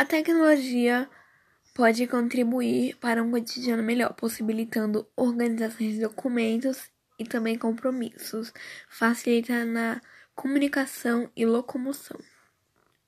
A tecnologia pode contribuir para um cotidiano melhor, possibilitando organizações de documentos e também compromissos, facilitando a comunicação e locomoção.